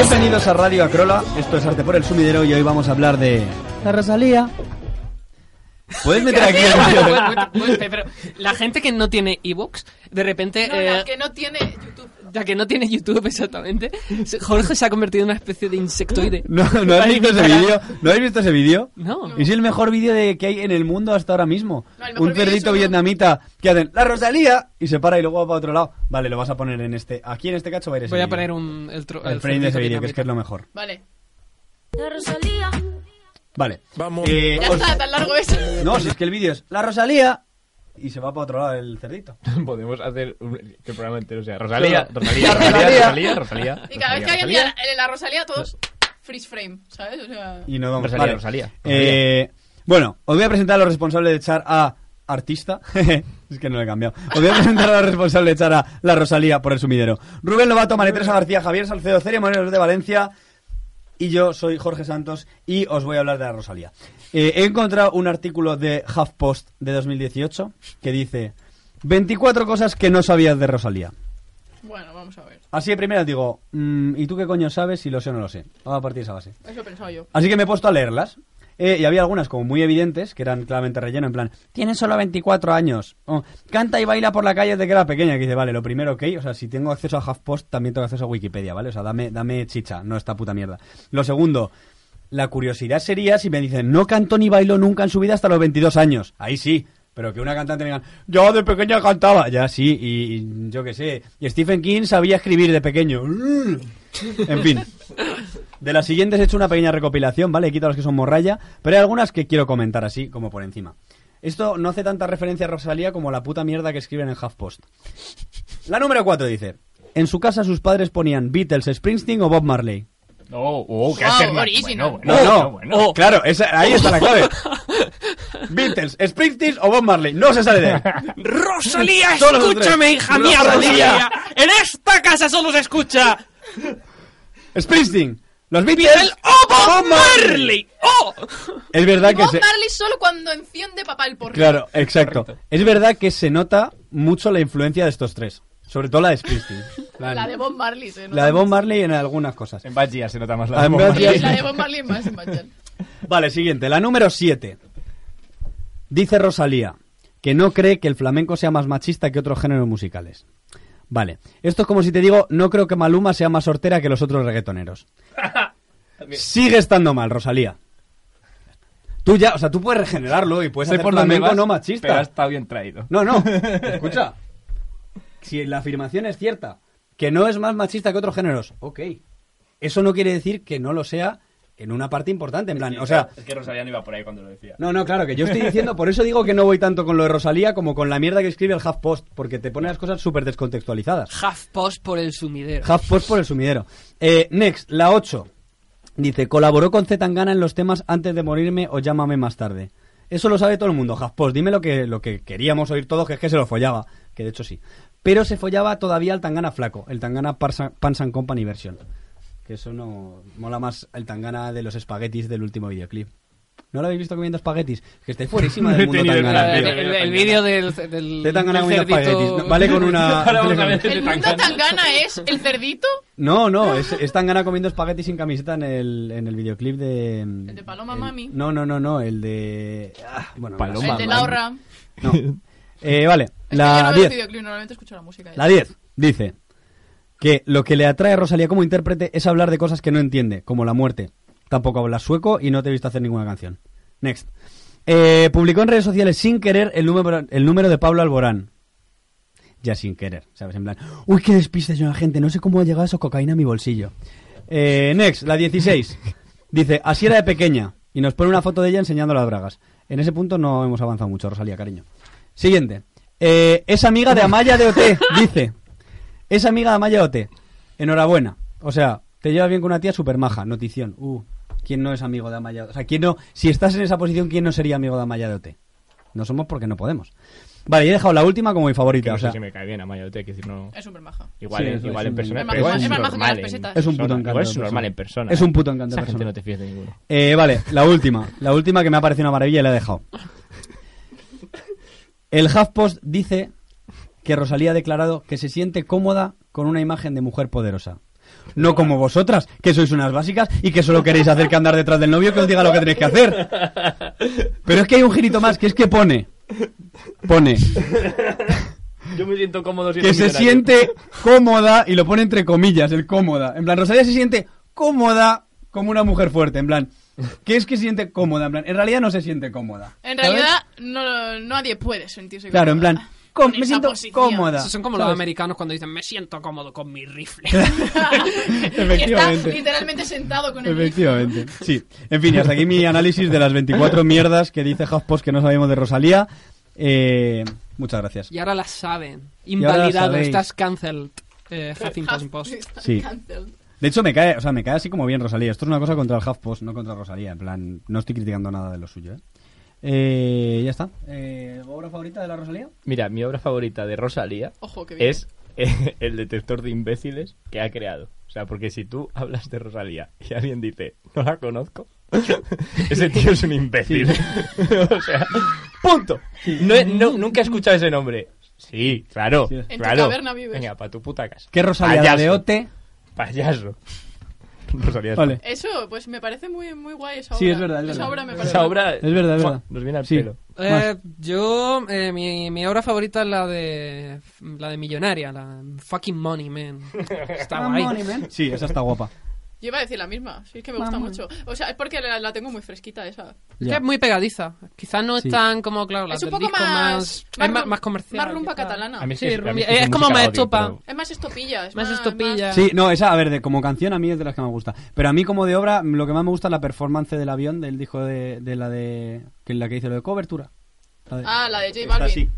Bienvenidos a Radio Acrola, esto es Arte por el Sumidero y hoy vamos a hablar de... La Rosalía. ¿Puedes meter aquí el vídeo de- Bueno, bueno, pero la gente que no tiene ebooks, de repente. No, eh, la que no tiene YouTube. la que no tiene YouTube, exactamente. Jorge se ha convertido en una especie de insectoide. No, ¿no has visto ese vídeo? ¿No has visto ese vídeo? No. Es el mejor vídeo de- que hay en el mundo hasta ahora mismo. No, Un uno- vietnamita que hacen ¡La Rosalía! Y se para y luego va para otro lado. Vale, lo vas a poner en este... Aquí en este cacho va a ir ese Voy a poner un. El, tro- El el frame de ese vídeo, que es que es lo mejor. Vale. La Rosalía. Vale. Vamos. Eh, Ya os- está, tan largo es. No, si es que el vídeo es ¡La Rosalía! Y se va para otro lado el cerdito. Podemos hacer un, que el programa entero sea Rosalía, Rosalía, Rosalía. Rosalía, Rosalía, Rosalía. Y cada vez que alguien diga la Rosalía, todos freeze frame, ¿sabes? O sea, Y no vamos Rosalía, vale. Rosalía. Eh, bueno, os voy a presentar a los responsables de echar a artista. es que no lo he cambiado. Os voy a presentar a los responsables de echar a la Rosalía por el sumidero. Rubén Lobato, María Teresa García, Javier Salcedo, Celia Morelos de Valencia. Y yo soy Jorge Santos y os voy a hablar de la Rosalía. Eh, he encontrado un artículo de HuffPost de 2018 que dice 24 cosas que no sabías de Rosalía. bueno, vamos a ver. Así de primera digo, mm, ¿y tú qué coño sabes si lo sé o no lo sé? Vamos a partir de esa base. Eso he pensado yo. Así que me he puesto a leerlas. Eh, y había algunas como muy evidentes, que eran claramente relleno, en plan, tiene solo 24 años. Canta y baila por la calle desde que era pequeña. Que dice, vale, lo primero, ok. O sea, si tengo acceso a HuffPost, también tengo acceso a Wikipedia, ¿vale? O sea, dame, dame chicha, no esta puta mierda. Lo segundo, la curiosidad sería si me dicen, no cantó ni bailó nunca en su vida hasta los 22 años. Ahí sí. Pero que una cantante me digan, yo de pequeña cantaba. Ya sí, y, y yo qué sé. Y Stephen King sabía escribir de pequeño. En fin. De las siguientes he hecho una pequeña recopilación, ¿vale? He quitado las que son morralla, pero hay algunas que quiero comentar así, como por encima. Esto no hace tanta referencia a Rosalía como la puta mierda que escriben en HuffPost. La número 4 dice: En su casa sus padres ponían Beatles, Springsteen o Bob Marley. Oh, oh, qué Wow, alterna- original. Bueno, No, bueno, no, bueno, bueno. claro, esa- ahí está la clave. Beatles, Springsteen o Bob Marley. No se sale de ahí. Rosalía, escúchame, hija mía, Rosalía. Rosalía. En esta casa solo se escucha Springsteen, los Beatles Beatles o Bob Marley. ¡Oh! Es verdad que Bob se... Marley solo cuando enciende papá el porro. Claro, exacto. Es verdad que se nota mucho la influencia de estos tres. Sobre todo la de Springsteen. La de Bob Marley, se nota La de Bob. Marley en algunas cosas. En Bad se nota más la de Bob Bad Marley. La de Bob Marley más en Bad. Vale, siguiente. La número 7. Dice Rosalía que no cree que el flamenco sea más machista que otros géneros musicales. Vale. Esto es como si te digo, no creo que Maluma sea más sortera que los otros reggaetoneros. Sigue estando mal, Rosalía. Tú ya, o sea, tú puedes regenerarlo y puedes hacer por flamenco no Pero machista. está bien traído. No, no. Escucha. Si la afirmación es cierta, que no es más machista que otros géneros, ok. Eso no quiere decir que no lo sea en una parte importante, en plan, o sea, Es que Rosalía no iba por ahí cuando lo decía. no, no, claro, que yo estoy diciendo, por eso digo que no voy tanto con lo de Rosalía como con la mierda que escribe el HuffPost, porque te pone las cosas súper descontextualizadas. HuffPost por el sumidero. HuffPost por el sumidero. Eh, next, la 8. Dice, colaboró con Zetangana en los temas Antes de morirme o Llámame más tarde. Eso lo sabe todo el mundo, HuffPost. Dime lo que, lo que queríamos oír todos, que es que se lo follaba. Que de hecho sí. Pero se follaba todavía el Tangana flaco, el Tangana Pans and Company version. Que eso no... Mola más el Tangana de los espaguetis del último videoclip. ¿No lo habéis visto comiendo espaguetis? Que estáis fuerísima del mundo Tangana, el, el- el vídeo del, del, De Tangana comiendo cerdito- espaguetis. ¿no? Vale con una... Ahora vamos a ver. ¿El mundo Tangana es el cerdito? No, no, es, es Tangana comiendo espagueti sin camiseta en el, en el videoclip de... El de Paloma Mami. No, no, no, no, el de... ah, bueno, Paloma. el de. Laura. No. Eh, vale, la no veo el 10. videoclip, normalmente escucho la música. La 10 dice que lo que le atrae a Rosalía como intérprete es hablar de cosas que no entiende, como la muerte. Tampoco hablas sueco y no te he visto hacer ninguna canción. Next. Eh, publicó en redes sociales sin querer el número, el número de Pablo Alborán. Ya sin querer, ¿sabes? En plan, uy, qué despiste la gente, no sé cómo ha llegado eso cocaína a mi bolsillo. Eh, next, la 16. Dice, así era de pequeña. Y nos pone una foto de ella enseñando las bragas. En ese punto no hemos avanzado mucho, Rosalía, cariño. Siguiente. Eh, es amiga de Amaya de OT, dice. Es amiga de Amaya de OT. Enhorabuena. O sea, te llevas bien con una tía super maja. Notición. Uh, ¿quién no es amigo de Amaya? O sea, ¿quién no? Si estás en esa posición, ¿quién no sería amigo de Amaya de OT? No somos porque no podemos. Vale, y he dejado la última como mi Que favorita. no O sé sea, si me cae bien a Maya, te que decir no. Es súper maja. Igual, Sí, en- es- igual es en un- persona. es más- pero igual es normal las en pesetas. Es un puto encanto Igual es normal en persona. Es un ¿eh? puto encanto de Esa gente no te fías de ninguno. Eh, vale, la última. La última que me ha parecido una maravilla y la he dejado. El HuffPost dice que Rosalía ha declarado que se siente cómoda con una imagen de mujer poderosa. No como vosotras, que sois unas básicas y que solo queréis hacer que andar detrás del novio que os diga lo que tenéis que hacer. Pero es que hay un girito más, que es que pone. Pone Yo me siento cómodo siendo que se millonario. siente cómoda, y lo pone entre comillas, el cómoda. En plan, Rosalía se siente cómoda como una mujer fuerte. En plan, ¿qué es que se siente cómoda? En plan, en realidad no se siente cómoda. En ¿sabes? realidad, no, nadie puede sentirse Claro, en cómoda plan, en me siento posición. cómoda. Esos son como los ¿sabes? americanos cuando dicen, me siento cómodo con mi rifle. Y está Efectivamente. literalmente sentado con el Efectivamente. Sí. En fin, y hasta aquí mi análisis de las 24 mierdas que dice HuffPost que no sabemos de Rosalía. Eh, muchas gracias. y ahora las saben. las Invalidado, sabéis. estás cancelled. Eh, Huffington Post. Sí. cancelled. De hecho, me cae, o sea, me cae así como bien Rosalía. Esto es una cosa contra el HuffPost, no contra Rosalía. En plan, no estoy criticando nada de lo suyo, ¿eh? Eh, ya está. Eh, ¿Obra favorita de la Rosalía? Mira, mi obra favorita de Rosalía Ojo, es eh, el detector de imbéciles que ha creado. O sea, porque si tú hablas de Rosalía y alguien dice, no la conozco, ese tío es un imbécil. o sea, punto. No he- no- nunca he escuchado ese nombre. Sí, claro, Sí. En tu claro. caverna vives. Venga, para tu puta casa. ¿Qué Rosalía? ¿La Payaso. de Ote? Payaso. Rosalía es Vale. Eso, pues me parece muy, muy guay esa obra. Sí, es verdad, es Esa verdad. obra me parece Esa obra Es verdad, es verdad. nos viene al Sí. pelo. Eh, yo, eh, mi, mi obra favorita es la de la de Millonaria, la Fucking Money, man. Está guay. Sí, esa está guapa. Yo iba a decir la misma, sí, es que me gusta mucho. O sea, es porque la, la tengo muy fresquita esa. Es Ya. que es muy pegadiza. Quizás no Sí. es tan como, claro, la es un del poco disco más, es más, rum- más comercial. Más rumba catalana. A mí es, Sí, que, a mí rumbi- es que es su como música más la odio, estopa. pero- Es más estopilla. Es Más estopilla. Sí, no, esa, a ver, de, como canción a mí es de las que me gusta. Pero a mí como de obra, lo que más me gusta es la performance del avión, del disco de, de la de... Que es la que dice lo de cobertura. La de- Ah, la de J Está Balvin. así.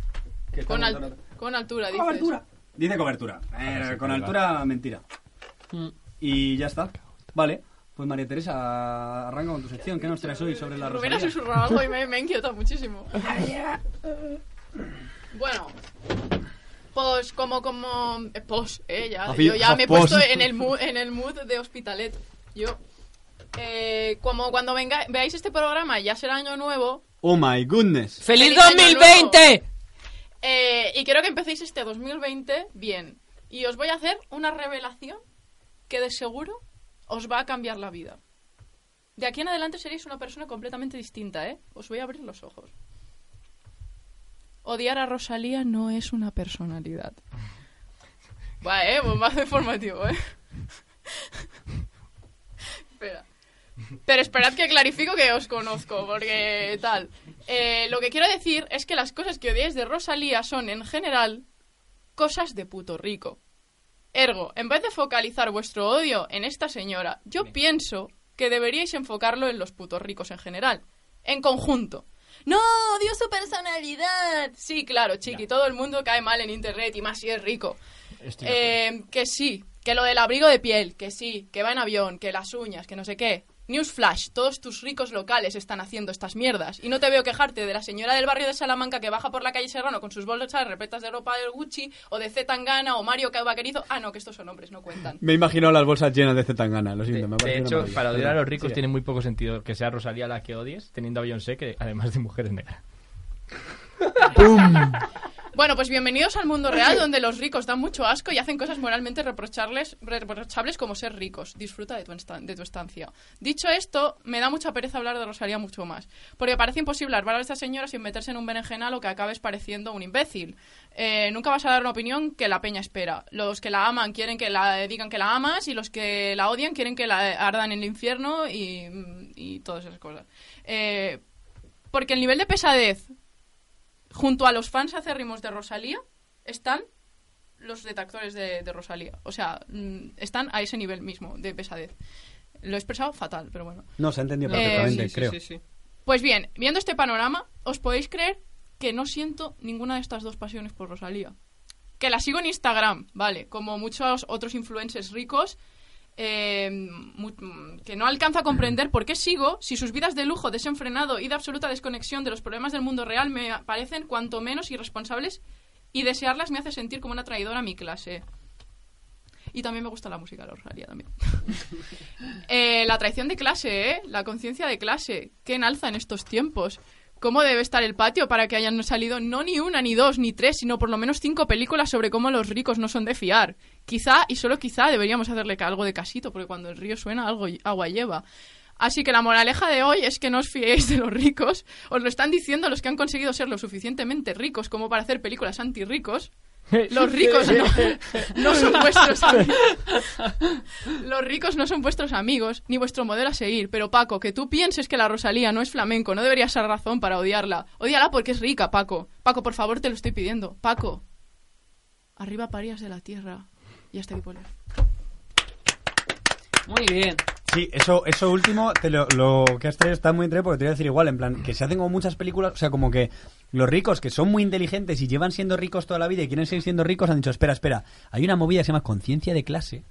Que está Con, al- montando- con altura, dices. Cobertura. Dice cobertura. Eh, sí, con claro. altura, mentira. Mm. Y ya está. Vale. Pues María Teresa, arranca con tu sección. ¿Qué nos traes hoy sobre la Rubén ha Rosalía? susurrado algo y me, me ha inquietado muchísimo. bueno. Pues como, como... eh, Pues, eh, ya, yo ya me he puesto en el, mood, en el mood de Hospitalet. Yo, eh, como cuando venga, veáis este programa, ya será año nuevo, Oh my goodness. ¡Feliz ¡Feliz año 2020! eh, y quiero que empecéis este 2020 bien. Y os voy a hacer una revelación que de seguro os va a cambiar la vida. De aquí en adelante seréis una persona completamente distinta, ¿eh? Os voy a abrir los ojos. Odiar a Rosalía no es una personalidad. Va, ¿eh? Bombazo informativo, ¿eh? Espera. Pero esperad que clarifico que os conozco, porque tal. Eh, lo que quiero decir es que las cosas que odiáis de Rosalía son, en general, cosas de puto rico. Ergo, en vez de focalizar vuestro odio en esta señora, yo pienso que deberíais enfocarlo en los putos ricos en general. En conjunto. No, odio su personalidad. Sí, claro, chiqui, todo el mundo cae mal en internet y más si es rico. Eh, que sí, que lo del abrigo de piel, que sí, que va en avión, que las uñas, que no sé qué. Newsflash, todos tus ricos locales están haciendo estas mierdas. Y no te veo quejarte de la señora del barrio de Salamanca que baja por la calle Serrano con sus bolsas repletas de ropa del Gucci, o de Z Tangana, o Mario Vaquerizo. Ah, no, que estos son hombres, no cuentan. Me he imaginado las bolsas llenas de Zetangana, lo siento. me ha De parecido una hecho, para odiar a los ricos Sí. tiene muy poco sentido que sea Rosalía la que odies, teniendo a Beyoncé, que además de mujeres negras. Bueno, pues bienvenidos al mundo real donde los ricos dan mucho asco y hacen cosas moralmente reprochables, reprochables como ser ricos. Disfruta de tu, de tu estancia. Dicho esto, me da mucha pereza hablar de Rosalía mucho más. Porque parece imposible hablar de esta señora sin meterse en un berenjenal o que acabes pareciendo un imbécil. Eh, nunca vas a dar una opinión que la peña espera. Los que la aman quieren que la digan que la amas y los que la odian quieren que la ardan en el infierno y, y todas esas cosas. Eh, porque el nivel de pesadez junto a los fans acérrimos de Rosalía están los detractores de, de Rosalía. O sea, mm, están a ese nivel mismo de pesadez. Lo he expresado fatal, pero bueno. No, se ha entendido Eh, perfectamente, sí, creo. sí, sí. Pues bien, viendo este panorama, ¿os podéis creer que no siento ninguna de estas dos pasiones por Rosalía. Que la sigo en Instagram, vale, como muchos otros influencers ricos, mm, que no alcanza a comprender por qué sigo si sus vidas de lujo, desenfrenado y de absoluta desconexión de los problemas del mundo real me parecen cuanto menos irresponsables y desearlas me hace sentir como una traidora a mi clase. Y también me gusta la música de Rosalía también. Eh, la traición de clase, ¿eh? La conciencia de clase. ¿Qué enalza en estos tiempos? ¿Cómo debe estar el patio para que hayan salido no ni una, ni dos, ni tres, sino por lo menos cinco películas sobre cómo los ricos no son de fiar? Quizá, y solo quizá, deberíamos hacerle algo de casito, porque cuando el río suena, algo agua lleva. Así que la moraleja de hoy es que no os fiéis de los ricos. Os lo están diciendo los que han conseguido ser lo suficientemente ricos como para hacer películas anti-ricos. Los ricos no, son vuestros amigos. Los ricos no son vuestros amigos, ni vuestro modelo a seguir. Pero Paco, que tú pienses que la Rosalía no es flamenco, no deberías ser razón para odiarla. Odiala porque es rica, Paco. Paco, por favor, te lo estoy pidiendo. Paco. Arriba parías de la tierra. Y hasta aquí. Muy bien. Sí, eso, eso último, te lo, lo que has traído está muy entre porque te voy a decir igual, en plan, que se hacen como muchas películas, o sea, como que los ricos que son muy inteligentes y llevan siendo ricos toda la vida y quieren seguir siendo ricos han dicho, espera, espera, hay una movida que se llama conciencia de clase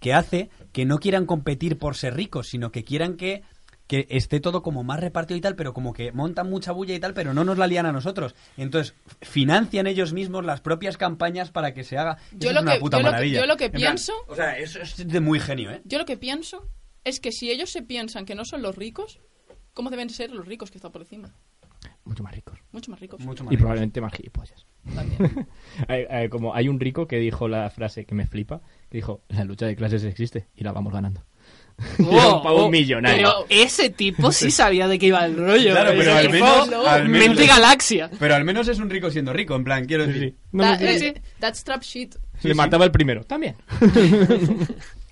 que hace que no quieran competir por ser ricos, sino que quieran que, que esté todo como más repartido y tal, pero como que montan mucha bulla y tal, pero no nos la lían a nosotros. Entonces, financian ellos mismos las propias campañas para que se haga. Yo Eso lo es una que- puta yo lo que- maravilla. yo lo que En plan, pienso- o sea, eso es de muy genio, ¿eh? Yo lo que pienso es que si ellos se piensan que no son los ricos, ¿cómo deben ser los ricos que están por encima? Mucho más ricos. Mucho más ricos. Mucho más Y probablemente más gilipollas. Hay- hay- como hay un rico que dijo la frase que me flipa, que dijo, la lucha de clases existe y la vamos ganando. Y era un pavo oh, millonario. Pero ese tipo sí sabía de qué iba el rollo. Claro, Ese pero al menos- al menos Mente es- galaxia. Pero al menos es un rico siendo rico, en plan, quiero Sí, decir. sí. No me That- eh, that's trap shit. Le mataba el primero. También.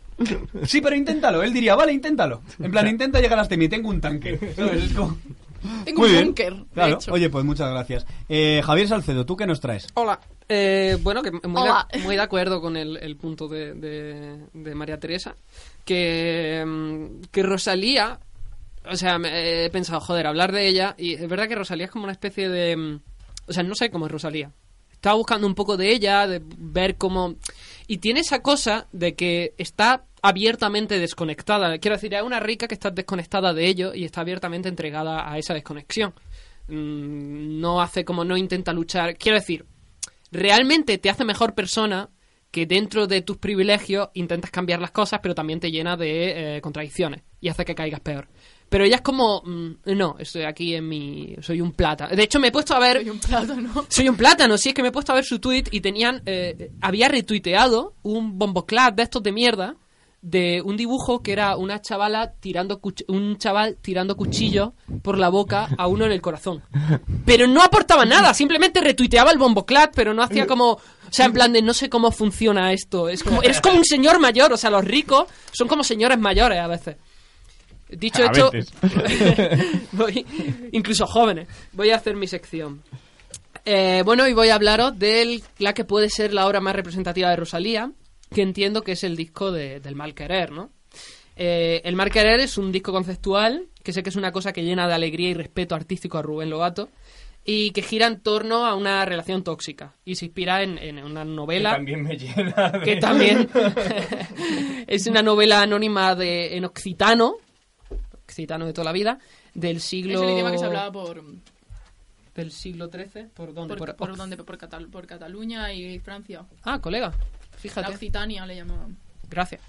Sí, pero inténtalo. Él diría, vale, inténtalo. En plan, intenta llegar hasta mí, tengo un tanque. ¿Sabes? Es como- Tengo Muy un bien. búnker, de Claro. hecho. Oye, pues muchas gracias. Eh, Javier Salcedo, ¿tú qué nos traes? Hola. Eh, bueno, que muy, Hola. De, muy de acuerdo con el, el punto de, de- de María Teresa. Que, mm, que Rosalía. O sea, me- he pensado, joder, hablar de ella. Y es verdad que Rosalía es como una especie de. mm, O sea, no sé cómo es Rosalía. Estaba buscando un poco de ella, de ver cómo. Y tiene esa cosa de que está abiertamente desconectada. Quiero decir, es una rica que está desconectada de ello y está abiertamente entregada a esa desconexión. Mm, No hace como no intenta luchar. Quiero decir, realmente te hace mejor persona que dentro de tus privilegios intentas cambiar las cosas, pero también te llena de eh, contradicciones y hace que caigas peor. Pero ella es como, mm, no, estoy aquí en mi... Soy un plata. De hecho, me he puesto a ver... Soy un plátano. Soy un plátano, sí, es que me he puesto a ver su tweet y tenían. eh, había retuiteado un bomboclat de estos de mierda de un dibujo que era una chavala tirando un chaval tirando cuchillo por la boca a uno en el corazón. Pero no aportaba nada, simplemente retuiteaba el bomboclat, pero no hacía como. O sea, en plan de no sé cómo funciona esto. Es como, eres como un señor mayor, o sea, los ricos son como señores mayores a veces. Dicho A veces. voy, incluso jóvenes, voy a hacer mi sección. Eh, bueno, y voy a hablaros de la que puede ser la obra más representativa de Rosalía, que entiendo que es el disco de- del Mal Querer, ¿no? Eh, el Mal Querer es un disco conceptual, que sé que es una cosa que llena de alegría y respeto artístico a Rubén Lobato, y que gira en torno a una relación tóxica, y se inspira en, en una novela también me llena de... que también es una novela anónima de, en occitano, occitano de toda la vida, del siglo... Es el idioma que se hablaba por, Del siglo XIII, ¿por dónde? por, Por- por, dónde? por, Catal- por Cataluña y Francia. Ah, colega, La fíjate. Occitania le llamaban. Gracias.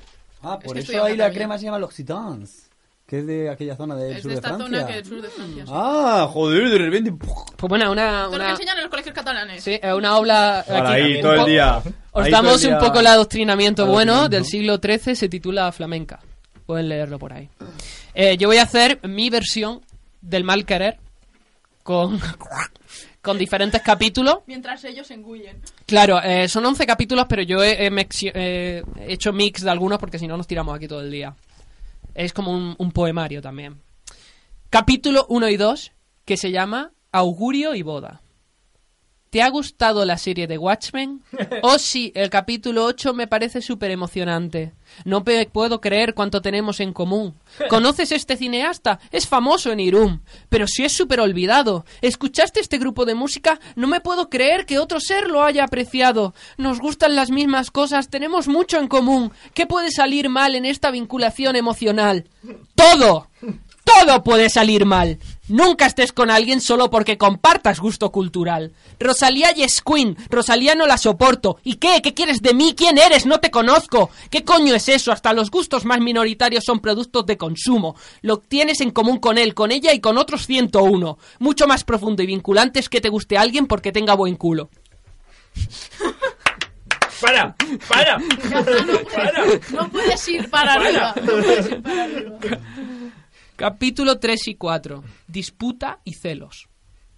Ah, Es por que eso ahí la crema se llama l'Occitans, que es de aquella zona del es sur de de, esta Francia. zona que es del sur de Francia. sí. Ah, joder, de repente. Pues bueno, una... Todo lo que una enseñan en los colegios catalanes. sí, es una obra... Para aquí- ahí todo el día. Os Ahí damos el un día. poco el adoctrinamiento bueno del siglo XIII, se titula Flamenca. Pueden leerlo por ahí. Eh, yo voy a hacer mi versión del mal querer con, con diferentes capítulos. Mientras ellos engullen. Claro, eh, son 11 capítulos, pero yo he, he mexi- eh, he hecho mix de algunos porque si no nos tiramos aquí todo el día. Es como un, un poemario también. Capítulo 1 y 2, que se llama Augurio y Boda. ¿Te ha gustado la serie de Watchmen? Oh sí, el capítulo 8 me parece súper emocionante. No puedo creer cuánto tenemos en común. ¿Conoces este cineasta? Es famoso en Irún, pero sí es súper olvidado. ¿Escuchaste este grupo de música? No me puedo creer que otro ser lo haya apreciado. Nos gustan las mismas cosas, tenemos mucho en común. ¿Qué puede salir mal en esta vinculación emocional? ¡Todo! Todo puede salir mal. Nunca estés con alguien solo porque compartas gusto cultural. Rosalía y es Queen. Rosalía no la soporto. ¿Y qué? ¿Qué quieres de mí? ¿Quién eres? No te conozco. ¿Qué coño es eso? Hasta los gustos más minoritarios son productos de consumo. Lo tienes en común con él, con ella y con otros 101. Mucho más profundo y vinculante es que te guste alguien porque tenga buen culo. ¡Para! ¡Para! ¡Para! No puedes ir para arriba. No puedes ir para arriba. Capítulo 3 y 4. Disputa y celos.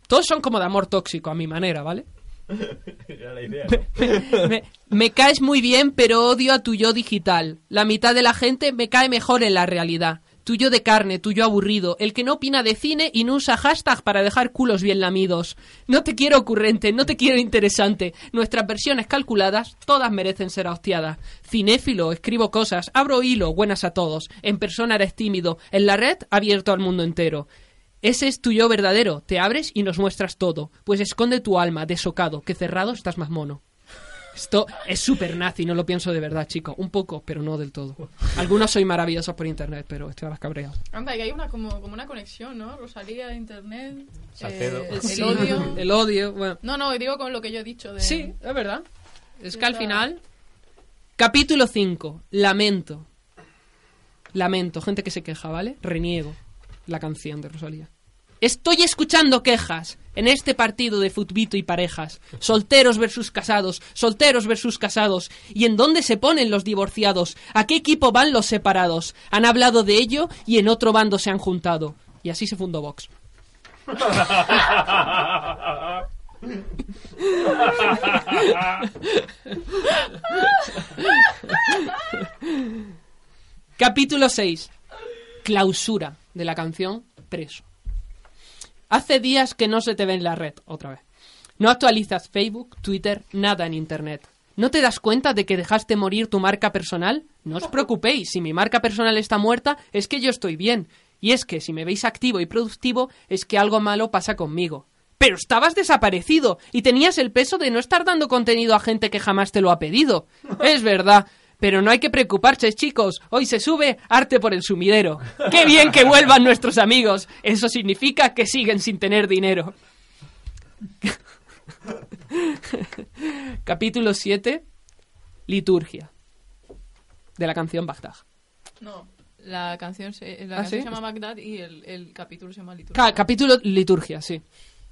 Todos son como de amor tóxico, a mi manera, ¿vale? Era la idea, ¿no? me, me caes muy bien, pero odio a tu yo digital. La mitad de la gente me cae mejor en la realidad. Tu yo de carne, tu yo aburrido, el que no opina de cine y no usa hashtag para dejar culos bien lamidos. No te quiero ocurrente, no te quiero interesante. Nuestras versiones calculadas, todas merecen ser hostiadas. Cinéfilo, escribo cosas, abro hilo, buenas a todos. En persona eres tímido, en la red abierto al mundo entero. Ese es tu yo verdadero, te abres y nos muestras todo, pues esconde tu alma, desocado, que cerrado estás más mono. Esto es súper nazi, no lo pienso de verdad, chico. Un poco, pero no del todo. Algunos soy maravillosos por internet, pero estoy a las cabreadas. Anda, que hay una, como, como una conexión, ¿no? Rosalía, internet, Salcedo. eh, el, Sí, odio. El odio, bueno. No, no, digo con lo que yo he dicho de... Sí, es verdad. Es que al final... Capítulo 5. Lamento. Lamento. Gente que se queja, ¿vale? Reniego. La canción de Rosalía. Estoy escuchando quejas en este partido de futbito y parejas. Solteros versus casados, solteros versus casados. ¿Y en dónde se ponen los divorciados? ¿A qué equipo van los separados? Han hablado de ello y en otro bando se han juntado. Y así se fundó Vox. Capítulo 6. Clausura de la canción Preso. Hace días que no se te ve en la red, otra vez. No actualizas Facebook, Twitter, nada en Internet. ¿No te das cuenta de que dejaste morir tu marca personal? No os preocupéis, si mi marca personal está muerta, es que yo estoy bien. Y es que si me veis activo y productivo, es que algo malo pasa conmigo. Pero estabas desaparecido y tenías el peso de no estar dando contenido a gente que jamás te lo ha pedido. Es verdad. Pero no hay que preocuparse, chicos. Hoy se sube arte por el sumidero. ¡Qué bien que vuelvan nuestros amigos! Eso significa que siguen sin tener dinero. Capítulo 7. Liturgia. De la canción Bagdad. No, la canción se, la ¿Ah, canción sí? se llama Bagdad y el, el capítulo se llama Liturgia. Ca- capítulo Liturgia, sí.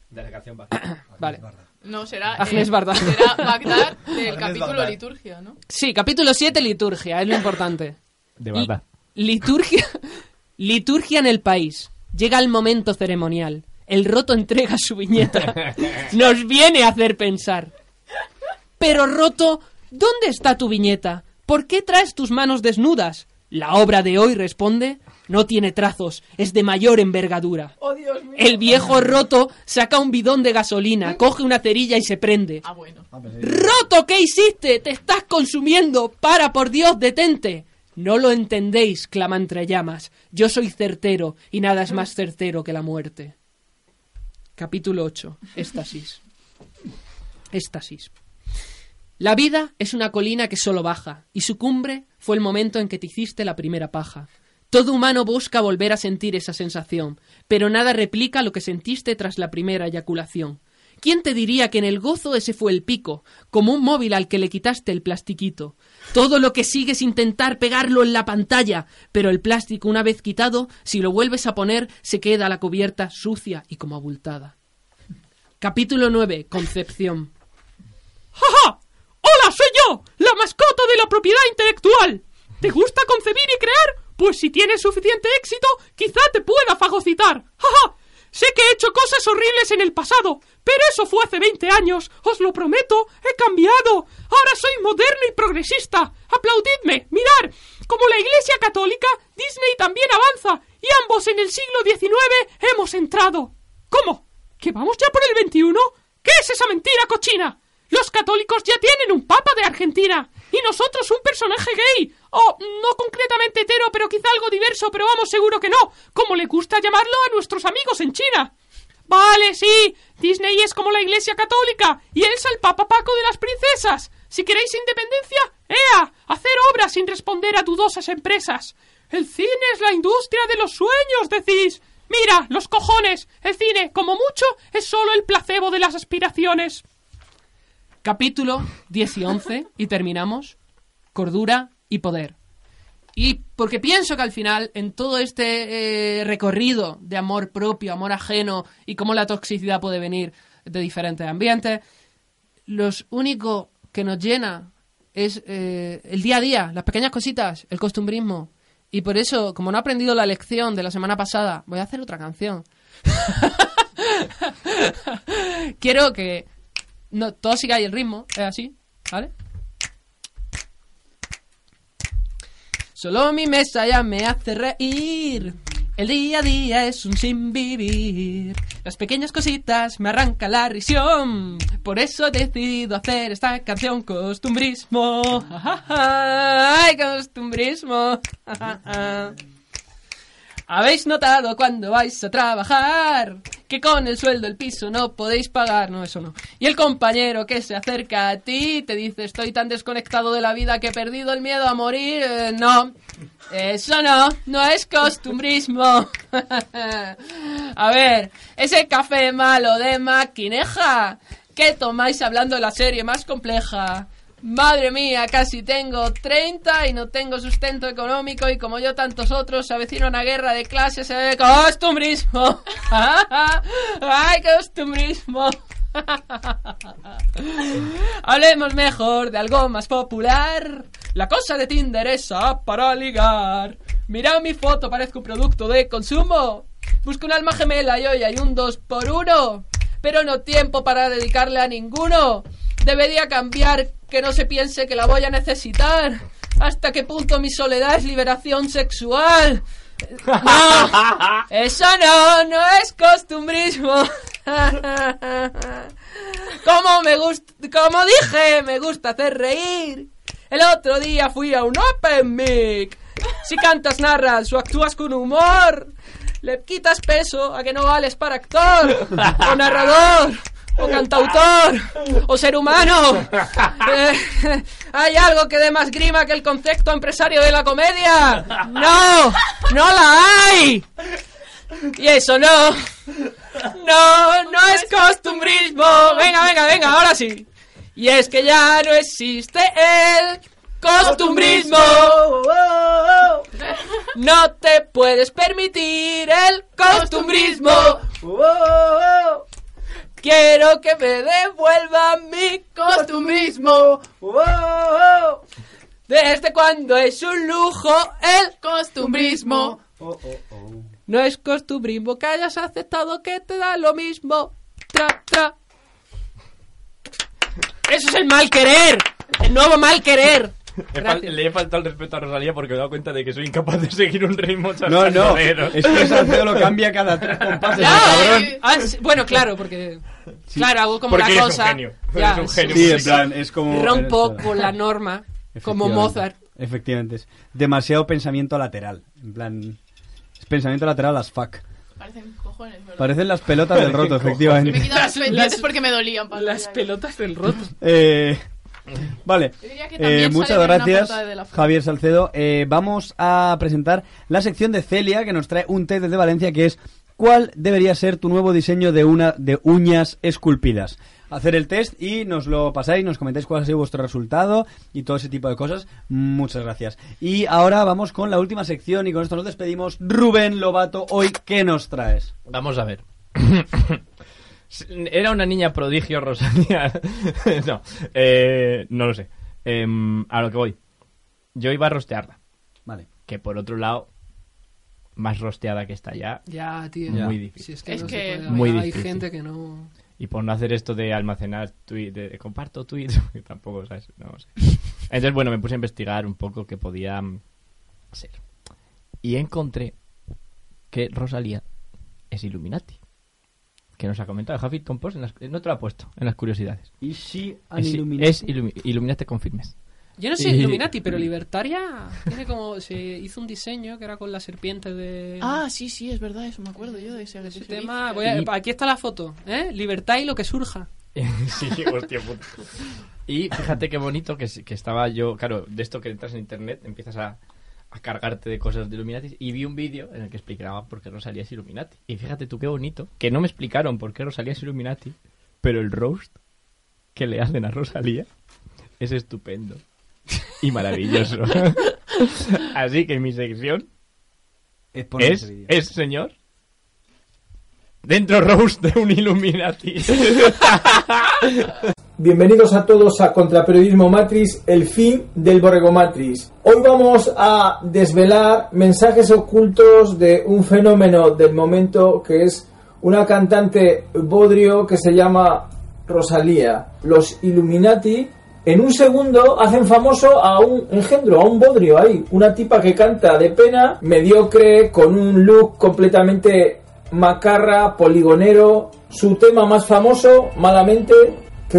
De la canción va. Vale. No, será... Agnes eh, Barda. Será Bagdad del capítulo Bagdad. Liturgia, ¿no? Sí, capítulo 7, liturgia, es lo importante. De verdad. Li- liturgia, liturgia en el país. Llega el momento ceremonial. El roto entrega su viñeta. Nos viene a hacer pensar. Pero roto, ¿dónde está tu viñeta? ¿Por qué traes tus manos desnudas? La obra de hoy responde, no tiene trazos, es de mayor envergadura. ¡Oh, Dios mío! El viejo roto saca un bidón de gasolina, coge una cerilla y se prende. Ah, bueno. ¡Roto! ¿Qué hiciste? ¡Te estás consumiendo! ¡Para, por Dios, detente! No lo entendéis, clama entre llamas. Yo soy certero, y nada es más certero que la muerte. Capítulo 8. Éxtasis. Éxtasis. La vida es una colina que solo baja, y su cumbre fue el momento en que te hiciste la primera paja. Todo humano busca volver a sentir esa sensación, pero nada replica lo que sentiste tras la primera eyaculación. ¿Quién te diría que en el gozo ese fue el pico, como un móvil al que le quitaste el plastiquito? Todo lo que sigue es intentar pegarlo en la pantalla, pero el plástico una vez quitado, si lo vuelves a poner, se queda la cubierta sucia y como abultada. Capítulo 9. Concepción. ¡Ja, ja! ¡Hola, soy yo! ¡La mascota de la propiedad intelectual! ¿Te gusta concebir y crear? Pues si tienes suficiente éxito, quizá te pueda fagocitar. ¡Ja, ja! Sé que he hecho cosas horribles en el pasado, pero eso fue hace 20 años. Os lo prometo, he cambiado. Ahora soy moderno y progresista. Aplaudidme, mirar. Como la Iglesia Católica, Disney también avanza, y ambos en el siglo XIX hemos entrado. ¿Cómo? ¿Que vamos ya por el 21? ¿Qué es esa mentira cochina? Los católicos ya tienen un papa de Argentina y nosotros un personaje gay. O no concretamente hetero, pero quizá algo diverso, pero vamos seguro que no, como le gusta llamarlo a nuestros amigos en China. Vale, sí, Disney es como la Iglesia Católica y él es el Papa Paco de las princesas. Si queréis independencia, ¡ea! Hacer obras sin responder a dudosas empresas. El cine es la industria de los sueños, decís. Mira, los cojones. El cine, como mucho, es solo el placebo de las aspiraciones. Capítulo 10 y 11 y terminamos. Cordura y poder. Y porque pienso que al final, en todo este eh, recorrido de amor propio, amor ajeno y cómo la toxicidad puede venir de diferentes ambientes, los único que nos llena es eh, el día a día, las pequeñas cositas, el costumbrismo. Y por eso, como no he aprendido la lección de la semana pasada, voy a hacer otra canción. Quiero que no, todos sigáis el ritmo, es así, ¿vale? Solo mi mesa ya me hace reír. El día a día es un sin vivir. Las pequeñas cositas me arrancan la risión. Por eso he decidido hacer esta canción costumbrismo. ¡Ay, costumbrismo! ¿Habéis notado cuando vais a trabajar que con el sueldo el piso no podéis pagar? No, eso no. Y el compañero que se acerca a ti te dice estoy tan desconectado de la vida que he perdido el miedo a morir. Eh, no, eso no, no es costumbrismo. a ver, ese café malo de maquineja que tomáis hablando de la serie más compleja. Madre mía, casi tengo 30 y no tengo sustento económico y como yo tantos otros se avecina una guerra de clases de costumbrismo. ¡Ay, costumbrismo! Hablemos mejor de algo más popular. La cosa de Tinder es para ligar. Mira mi foto, parezco un producto de consumo. Busco un alma gemela y hoy hay un 2 por 1 Pero no tiempo para dedicarle a ninguno. Debería cambiar que no se piense que la voy a necesitar. ¿Hasta qué punto mi soledad es liberación sexual? Eso no, no es costumbrismo. Como me gusta, como dije, me gusta hacer reír. El otro día fui a un open mic. Si cantas, narras o actúas con humor, le quitas peso a que no vales para actor o narrador o cantautor, o ser humano. Eh, ¿Hay algo que dé más grima que el concepto empresario de la comedia? No, no la hay. Y eso no. No, no es costumbrismo. Venga, venga, venga, ahora sí. Y es que ya no existe el costumbrismo. No te puedes permitir el costumbrismo. Quiero que me devuelvan mi costumbrismo. Desde cuando es un lujo el Costumbrismo. No es costumbrismo que hayas aceptado que te da lo mismo. Tra, tra. Eso es el mal querer. El nuevo mal querer. Gracias. le he faltado el respeto a Rosalía porque me he dado cuenta de que soy incapaz de seguir un ritmo No, no, es que Salcedo lo cambia cada tres compases, Ya, cabrón. eh, ah, sí, bueno, claro, porque. Claro, hago como Porque una eres un cosa. genio. ya, Eres un sí, genio. Sí, en plan, es como... Rompo con la norma. Como Efectivamente. Mozart. Efectivamente, es demasiado pensamiento lateral. En plan, es pensamiento lateral as fuck. Parecen cojones, ¿verdad? Parecen las pelotas del roto, Me he efectivamente. quitado las Las- porque me dolían. Las pelotas del roto. Eh, vale, Eh, muchas gracias. Javier Salcedo. Eh, vamos a presentar la sección de Celia que nos trae un test desde Valencia que es ¿cuál debería ser tu nuevo diseño de una de uñas esculpidas? Hacer el test y nos lo pasáis, nos comentáis cuál ha sido vuestro resultado y todo ese tipo de cosas. Muchas gracias. Y ahora vamos con la última sección y con esto nos despedimos. Rubén Lobato, hoy ¿qué nos traes? Vamos a ver. Era una niña prodigio, Rosalía. no, eh, no lo sé. Em, a lo que voy. Yo iba a rostearla. Vale. Que por otro lado, más rosteada que está ya. Ya, tío. Muy difícil. Si es que, Es no que- puede. Muy Hay difícil. gente que no. Y por no hacer esto de almacenar tweet, de, de comparto tweets, tampoco, ¿sabes? No sé. Entonces, bueno, me puse a investigar un poco qué podía mm, ser. Y encontré que Rosalía es Illuminati. Que nos ha comentado Huffington Post, en las- no te lo ha puesto, en las curiosidades. ¿Y si Es, es Illumi- Illuminati confirmes. Yo no sé Y- Illuminati, pero Libertaria tiene como. Se hizo un diseño que era con la serpiente de. Ah, sí, sí, es verdad, eso me acuerdo yo de ese, de ese ese tema. Voy a- Y- aquí está la foto, ¿eh? Libertad y lo que surja. sí, hostia puta. Y fíjate qué bonito que, que estaba yo, claro, de esto que entras en internet, empiezas a, a cargarte de cosas de Illuminati y vi un vídeo en el que explicaba por qué Rosalía es Illuminati. Y fíjate tú qué bonito, que no me explicaron por qué Rosalía es Illuminati, pero el roast que le hacen a Rosalía es estupendo y maravilloso. Así que mi sección Es es, es señor, dentro roast de un Illuminati. Bienvenidos a todos a Contraperiodismo Matrix, el fin del Borrego Matrix. Hoy vamos a desvelar mensajes ocultos de un fenómeno del momento que es una cantante bodrio que se llama Rosalía. Los Illuminati en un segundo hacen famoso a un engendro, a un bodrio ahí, una tipa que canta de pena, mediocre, con un look completamente macarra, poligonero, su tema más famoso, malamente,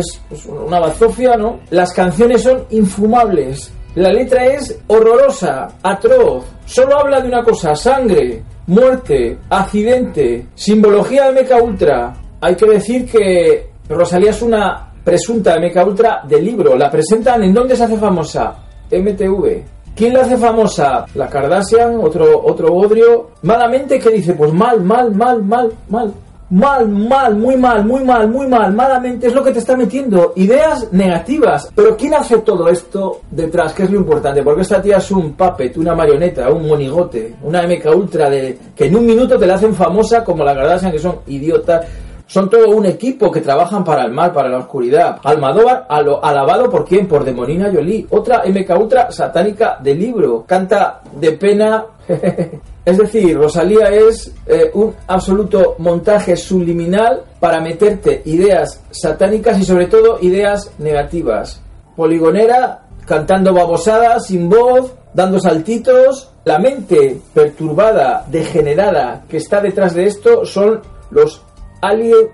es pues, una bazofia, ¿no? Las canciones son infumables. La letra es horrorosa, atroz. Solo habla de una cosa, sangre, muerte, accidente, simbología de Mecha Ultra. Hay que decir que Rosalía es una presunta Mecha Ultra de libro. La presentan en dónde se hace famosa? MTV. ¿Quién la hace famosa? La Kardashian, otro, otro bodrio. Malamente que dice, pues mal, mal, mal, mal, mal. Mal, mal, muy mal, muy mal, muy mal, malamente es lo que te está metiendo. Ideas negativas. Pero ¿quién hace todo esto detrás? ¿Qué es lo importante? Porque esta tía es un puppet, una marioneta, un monigote, una MK Ultra de que en un minuto te la hacen famosa como la Kardashian, que son idiotas. Son todo un equipo que trabajan para el mal, para la oscuridad. Almadóvar, alo- alabado por quién? Por Demonina Jolie. Otra MK Ultra satánica de libro. Canta de pena. es decir, Rosalía es eh, un absoluto montaje subliminal para meterte ideas satánicas y sobre todo ideas negativas. Poligonera, cantando babosadas, sin voz, dando saltitos. La mente perturbada, degenerada que está detrás de esto son los alien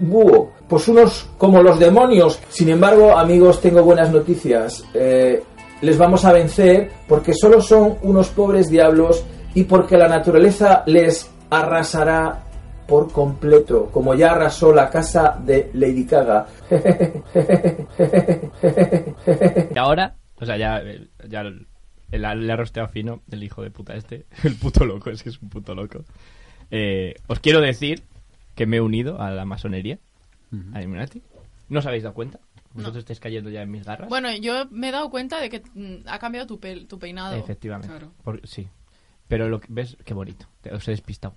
búho. Pues unos como los demonios. Sin embargo, amigos, tengo buenas noticias. Eh, les vamos a vencer porque solo son unos pobres diablos y porque la naturaleza les arrasará por completo, como ya arrasó la casa de Lady Gaga. Y ahora, o sea, ya, ya el, el, le ha rosteado fino el hijo de puta este, el puto loco, es que es un puto loco. Eh, os quiero decir que me he unido a la masonería, a Illuminati. ¿No os habéis dado cuenta? Vosotros estáis cayendo ya en mis garras. Bueno, yo me he dado cuenta de que mm, ha cambiado tu, pel- tu peinado. Efectivamente. Claro. Por- sí. Pero lo que ves, qué bonito. Te- Os he despistado.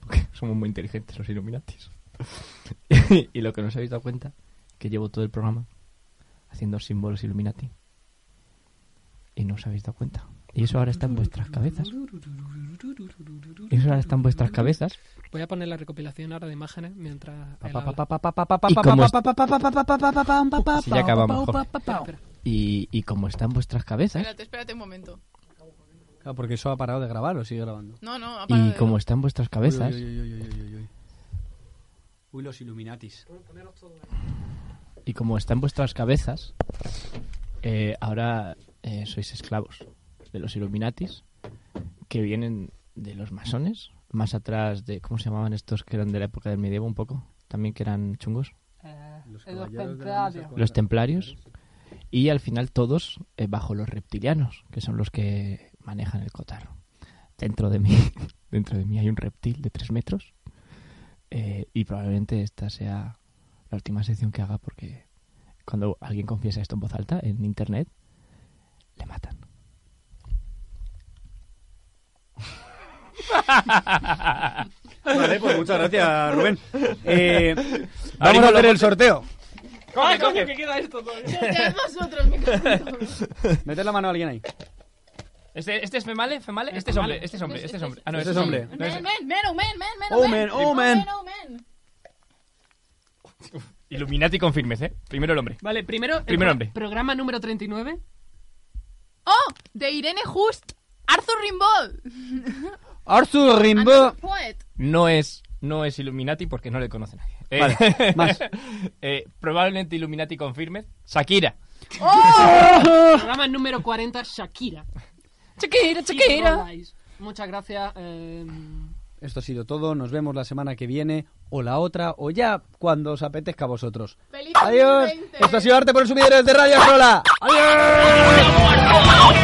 Porque somos muy inteligentes los Illuminatis. y lo que no os habéis dado cuenta, que llevo todo el programa haciendo símbolos Illuminati. Y no os habéis dado cuenta. Y eso ahora está en vuestras cabezas. Y eso ahora está en vuestras cabezas. Voy a poner la recopilación ahora de imágenes mientras. Si ya acabamos. Y, y como está en vuestras cabezas. Espérate, espérate un momento. Claro, porque eso ha parado de grabar o sigue grabando. No, no, ha parado. Y como está en vuestras cabezas. Uy, uy, uy los Illuminatis. Y como está en vuestras cabezas, ahora sois esclavos de los Illuminatis, que vienen de los masones, más atrás de, ¿cómo se llamaban estos que eran de la época del medievo un poco? También que eran chungos. Los Eh, los templarios. Los templarios. Y al final todos eh, bajo los reptilianos, que son los que manejan el cotarro. Dentro de mí, dentro de mí hay un reptil de tres metros. eh, y probablemente esta sea la última sección que haga porque cuando alguien confiesa esto en voz alta en internet, le matan. Vale, pues muchas gracias, Rubén. Eh, vamos a hacer la el sorteo. ¡Coge, coge, que queda esto todavía! Vosotros, mi. Meter la mano a alguien ahí. ¿Este, este es female? ¿Female? Este es hombre, este es hombre, este es hombre. Ah, no, Este es hombre. Men, men, men, oh, men, men, men, Oh, men, oh, men. oh, men. Illuminati confirmes, ¿eh? Primero el hombre. Vale, primero. el Primer pro- hombre. Programa número 39. Oh, de Irene Just. Arthur Rimbaud. Arthur Rimbaud. No es no es Illuminati porque no le conoce nadie. Eh, Vale, más. eh, probablemente Illuminati confirme. Shakira. Programa número 40, Shakira. Shakira, Rollies. Muchas gracias. eh, Esto ha sido todo. Nos vemos la semana que viene o la otra o ya cuando os apetezca a vosotros. ¡Feliz Adiós. 2020! Esto ha sido Arte por el Sumidero desde Radio Sola. No